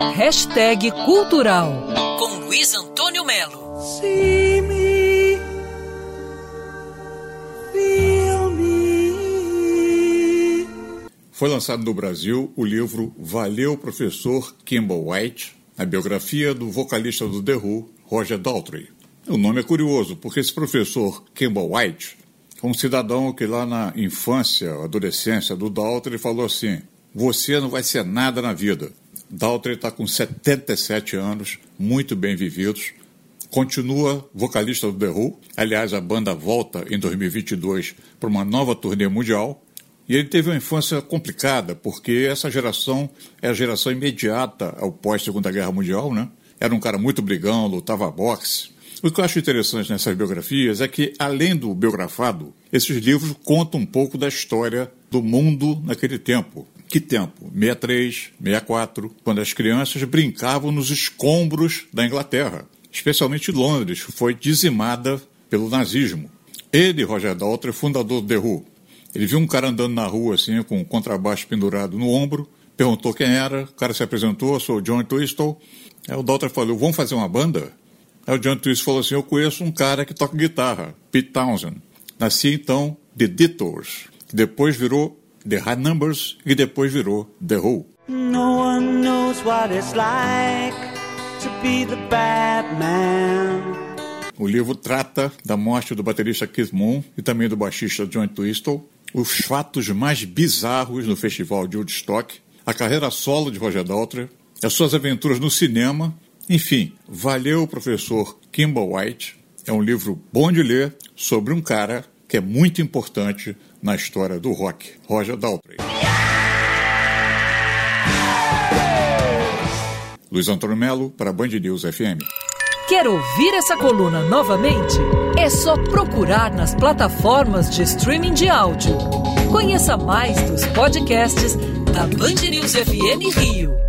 Hashtag Cultural com Luiz Antônio Melo. See me, feel me. Foi lançado no Brasil o livro Valeu Professor Kimball White, a biografia do vocalista do The Who, Roger Daltrey. O nome é curioso, porque esse professor Kimball White é um cidadão que lá na infância, adolescência do Daltrey falou assim: Você não vai ser nada na vida. Daltrey está com 77 anos, muito bem vividos. Continua vocalista do The Who. Aliás, a banda volta em 2022 para uma nova turnê mundial. E ele teve uma infância complicada, porque essa geração é a geração imediata ao pós-Segunda Guerra Mundial, né? Era um cara muito brigão, lutava boxe. O que eu acho interessante nessas biografias é que, além do biografado, esses livros contam um pouco da história do mundo naquele tempo. Que tempo? 63, 64, quando as crianças brincavam nos escombros da Inglaterra, especialmente Londres, que foi dizimada pelo nazismo. Ele, Roger Daltrey, fundador do The Who, ele viu um cara andando na rua assim, com um contrabaixo pendurado no ombro, perguntou quem era, o cara se apresentou, sou o John Twistle. Aí o Daltrey falou, vamos fazer uma banda? Aí o John Twistle falou assim, eu conheço um cara que toca guitarra, Pete Townsend. Nasci então The Detours, que depois virou The High Numbers e depois virou The Who. No one knows what it's like to be the Batman. O livro trata da morte do baterista Keith Moon e também do baixista John Twistle, os fatos mais bizarros no festival de Woodstock, a carreira solo de Roger Daltrey, as suas aventuras no cinema, enfim, valeu o professor Kimball White. É um livro bom de ler sobre um cara que é muito importante na história do rock, Roger Daltrey. Luiz Antônio Melo para Band News FM. Quer ouvir essa coluna novamente? É só procurar nas plataformas de streaming de áudio. Conheça mais dos podcasts da Band News FM Rio.